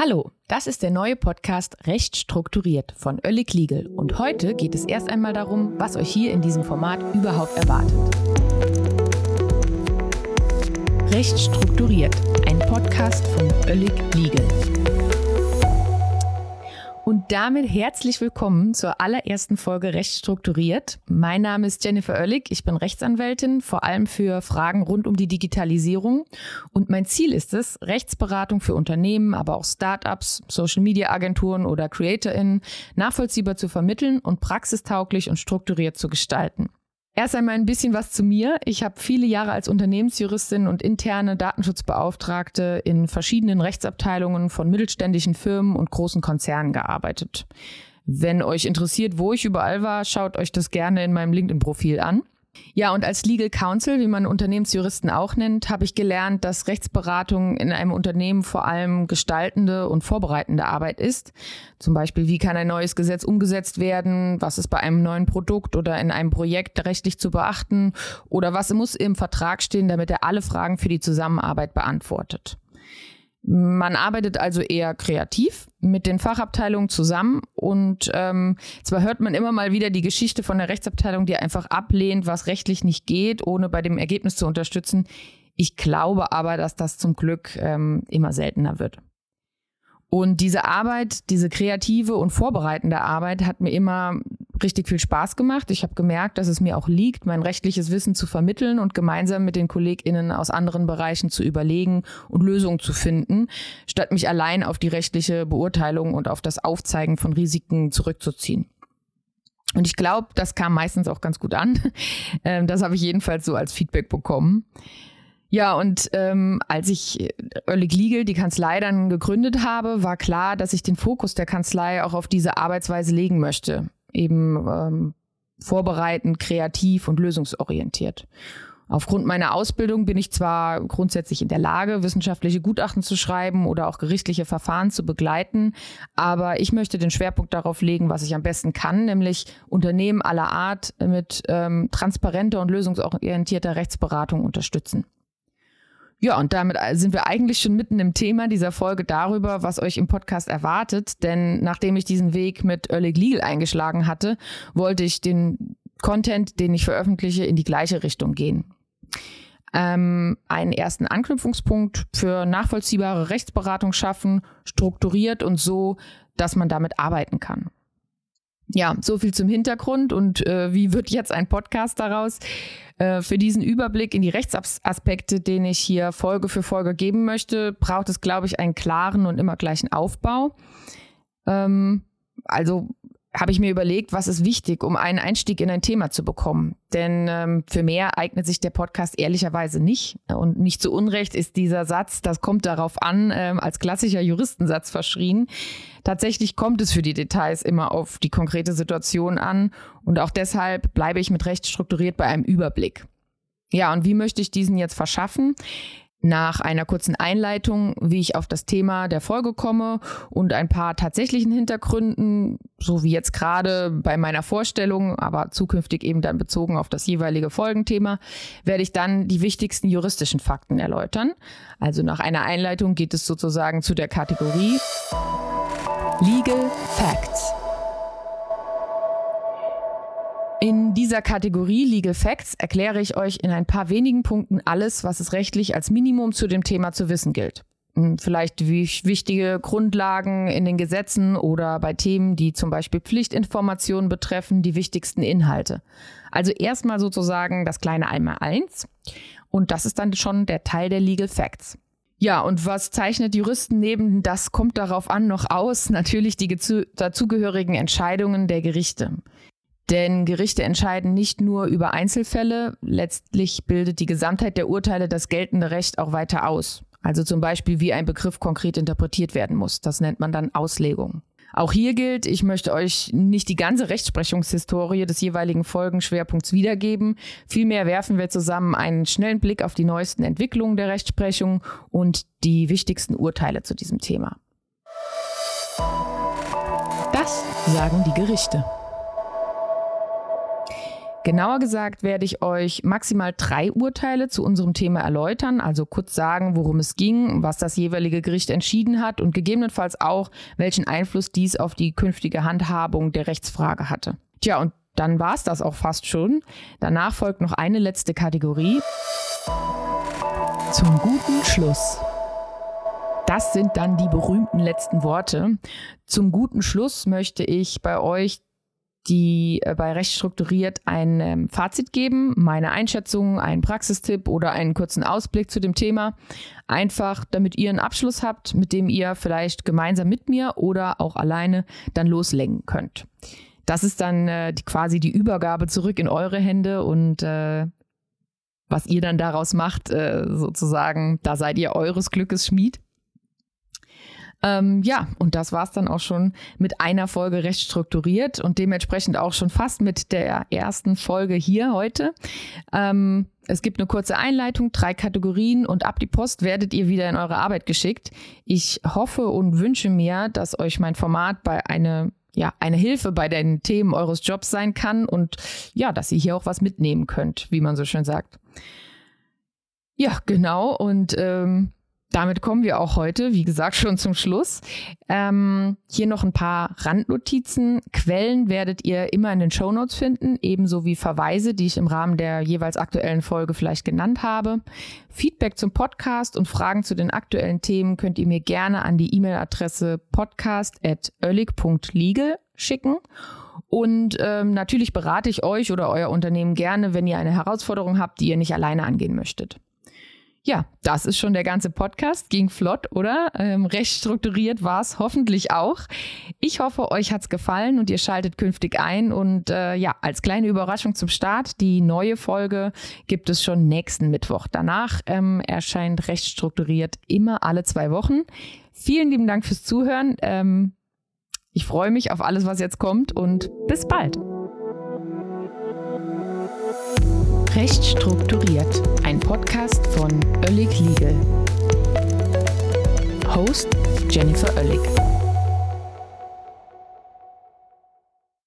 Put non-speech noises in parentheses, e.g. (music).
Hallo, das ist der neue Podcast Recht strukturiert von Öllig Liegel und heute geht es erst einmal darum, was euch hier in diesem Format überhaupt erwartet. Recht strukturiert, ein Podcast von Öllig Liegel. Und damit herzlich willkommen zur allerersten Folge Recht strukturiert. Mein Name ist Jennifer Oellig, ich bin Rechtsanwältin, vor allem für Fragen rund um die Digitalisierung. Und mein Ziel ist es, Rechtsberatung für Unternehmen, aber auch Startups, Social-Media-Agenturen oder CreatorInnen nachvollziehbar zu vermitteln und praxistauglich und strukturiert zu gestalten. Erst einmal ein bisschen was zu mir. Ich habe viele Jahre als Unternehmensjuristin und interne Datenschutzbeauftragte in verschiedenen Rechtsabteilungen von mittelständischen Firmen und großen Konzernen gearbeitet. Wenn euch interessiert, wo ich überall war, schaut euch das gerne in meinem LinkedIn-Profil an. Ja, und als Legal Counsel, wie man Unternehmensjuristen auch nennt, habe ich gelernt, dass Rechtsberatung in einem Unternehmen vor allem gestaltende und vorbereitende Arbeit ist. Zum Beispiel, wie kann ein neues Gesetz umgesetzt werden? Was ist bei einem neuen Produkt oder in einem Projekt rechtlich zu beachten? Oder was muss im Vertrag stehen, damit er alle Fragen für die Zusammenarbeit beantwortet? Man arbeitet also eher kreativ mit den Fachabteilungen zusammen und ähm, zwar hört man immer mal wieder die Geschichte von der Rechtsabteilung, die einfach ablehnt, was rechtlich nicht geht, ohne bei dem Ergebnis zu unterstützen. Ich glaube aber, dass das zum Glück ähm, immer seltener wird. Und diese Arbeit, diese kreative und vorbereitende Arbeit hat mir immer richtig viel Spaß gemacht. Ich habe gemerkt, dass es mir auch liegt, mein rechtliches Wissen zu vermitteln und gemeinsam mit den KollegInnen aus anderen Bereichen zu überlegen und Lösungen zu finden, statt mich allein auf die rechtliche Beurteilung und auf das Aufzeigen von Risiken zurückzuziehen. Und ich glaube, das kam meistens auch ganz gut an. (laughs) Ähm, das habe ich jedenfalls so als Feedback bekommen. Ja, und ähm, als ich Oerlig Legal, die Kanzlei, dann gegründet habe, war klar, dass ich den Fokus der Kanzlei auch auf diese Arbeitsweise legen möchte. Eben ähm, vorbereitend, kreativ und lösungsorientiert. Aufgrund meiner Ausbildung bin ich zwar grundsätzlich in der Lage, wissenschaftliche Gutachten zu schreiben oder auch gerichtliche Verfahren zu begleiten, aber ich möchte den Schwerpunkt darauf legen, was ich am besten kann, nämlich Unternehmen aller Art mit ähm, transparenter und lösungsorientierter Rechtsberatung unterstützen. Ja, und damit sind wir eigentlich schon mitten im Thema dieser Folge darüber, was euch im Podcast erwartet. Denn nachdem ich diesen Weg mit Early Legal eingeschlagen hatte, wollte ich den Content, den ich veröffentliche, in die gleiche Richtung gehen. Ähm, einen ersten Anknüpfungspunkt für nachvollziehbare Rechtsberatung schaffen, strukturiert und so, dass man damit arbeiten kann. Ja, so viel zum Hintergrund und äh, wie wird jetzt ein Podcast daraus? Äh, für diesen Überblick in die Rechtsaspekte, den ich hier Folge für Folge geben möchte, braucht es, glaube ich, einen klaren und immer gleichen Aufbau. Ähm, also habe ich mir überlegt, was ist wichtig, um einen Einstieg in ein Thema zu bekommen. Denn ähm, für mehr eignet sich der Podcast ehrlicherweise nicht. Und nicht zu Unrecht ist dieser Satz, das kommt darauf an, ähm, als klassischer Juristensatz verschrien. Tatsächlich kommt es für die Details immer auf die konkrete Situation an. Und auch deshalb bleibe ich mit Recht strukturiert bei einem Überblick. Ja, und wie möchte ich diesen jetzt verschaffen? Nach einer kurzen Einleitung, wie ich auf das Thema der Folge komme und ein paar tatsächlichen Hintergründen, so wie jetzt gerade bei meiner Vorstellung, aber zukünftig eben dann bezogen auf das jeweilige Folgenthema, werde ich dann die wichtigsten juristischen Fakten erläutern. Also nach einer Einleitung geht es sozusagen zu der Kategorie Legal Facts. In dieser Kategorie Legal Facts erkläre ich euch in ein paar wenigen Punkten alles, was es rechtlich als Minimum zu dem Thema zu wissen gilt. Hm, vielleicht wichtige Grundlagen in den Gesetzen oder bei Themen, die zum Beispiel Pflichtinformationen betreffen, die wichtigsten Inhalte. Also erstmal sozusagen das kleine Einmal-Eins. Und das ist dann schon der Teil der Legal Facts. Ja, und was zeichnet Juristen neben das kommt darauf an noch aus? Natürlich die dazugehörigen Entscheidungen der Gerichte. Denn Gerichte entscheiden nicht nur über Einzelfälle, letztlich bildet die Gesamtheit der Urteile das geltende Recht auch weiter aus. Also zum Beispiel, wie ein Begriff konkret interpretiert werden muss. Das nennt man dann Auslegung. Auch hier gilt, ich möchte euch nicht die ganze Rechtsprechungshistorie des jeweiligen Folgenschwerpunkts wiedergeben. Vielmehr werfen wir zusammen einen schnellen Blick auf die neuesten Entwicklungen der Rechtsprechung und die wichtigsten Urteile zu diesem Thema. Das sagen die Gerichte. Genauer gesagt werde ich euch maximal drei Urteile zu unserem Thema erläutern, also kurz sagen, worum es ging, was das jeweilige Gericht entschieden hat und gegebenenfalls auch, welchen Einfluss dies auf die künftige Handhabung der Rechtsfrage hatte. Tja, und dann war es das auch fast schon. Danach folgt noch eine letzte Kategorie. Zum guten Schluss. Das sind dann die berühmten letzten Worte. Zum guten Schluss möchte ich bei euch die äh, bei Recht strukturiert ein ähm, Fazit geben, meine Einschätzung, einen Praxistipp oder einen kurzen Ausblick zu dem Thema. Einfach, damit ihr einen Abschluss habt, mit dem ihr vielleicht gemeinsam mit mir oder auch alleine dann loslenken könnt. Das ist dann äh, die, quasi die Übergabe zurück in eure Hände und äh, was ihr dann daraus macht, äh, sozusagen, da seid ihr eures Glückes Schmied. Ähm, ja, und das war es dann auch schon mit einer Folge recht strukturiert und dementsprechend auch schon fast mit der ersten Folge hier heute. Ähm, es gibt eine kurze Einleitung, drei Kategorien und ab die Post werdet ihr wieder in eure Arbeit geschickt. Ich hoffe und wünsche mir, dass euch mein Format bei eine ja, eine Hilfe bei den Themen eures Jobs sein kann und ja, dass ihr hier auch was mitnehmen könnt, wie man so schön sagt. Ja, genau. Und ähm, damit kommen wir auch heute, wie gesagt, schon zum Schluss. Ähm, hier noch ein paar Randnotizen. Quellen werdet ihr immer in den Show Notes finden, ebenso wie Verweise, die ich im Rahmen der jeweils aktuellen Folge vielleicht genannt habe. Feedback zum Podcast und Fragen zu den aktuellen Themen könnt ihr mir gerne an die E-Mail-Adresse podcast.oellig.legal schicken. Und ähm, natürlich berate ich euch oder euer Unternehmen gerne, wenn ihr eine Herausforderung habt, die ihr nicht alleine angehen möchtet. Ja, das ist schon der ganze Podcast. Ging flott, oder? Ähm, recht strukturiert war es hoffentlich auch. Ich hoffe, euch hat's gefallen und ihr schaltet künftig ein. Und äh, ja, als kleine Überraschung zum Start, die neue Folge gibt es schon nächsten Mittwoch. Danach ähm, erscheint recht strukturiert immer alle zwei Wochen. Vielen lieben Dank fürs Zuhören. Ähm, ich freue mich auf alles, was jetzt kommt und bis bald. Recht strukturiert. Ein Podcast von Oellig Legal. Host Jennifer Oellig.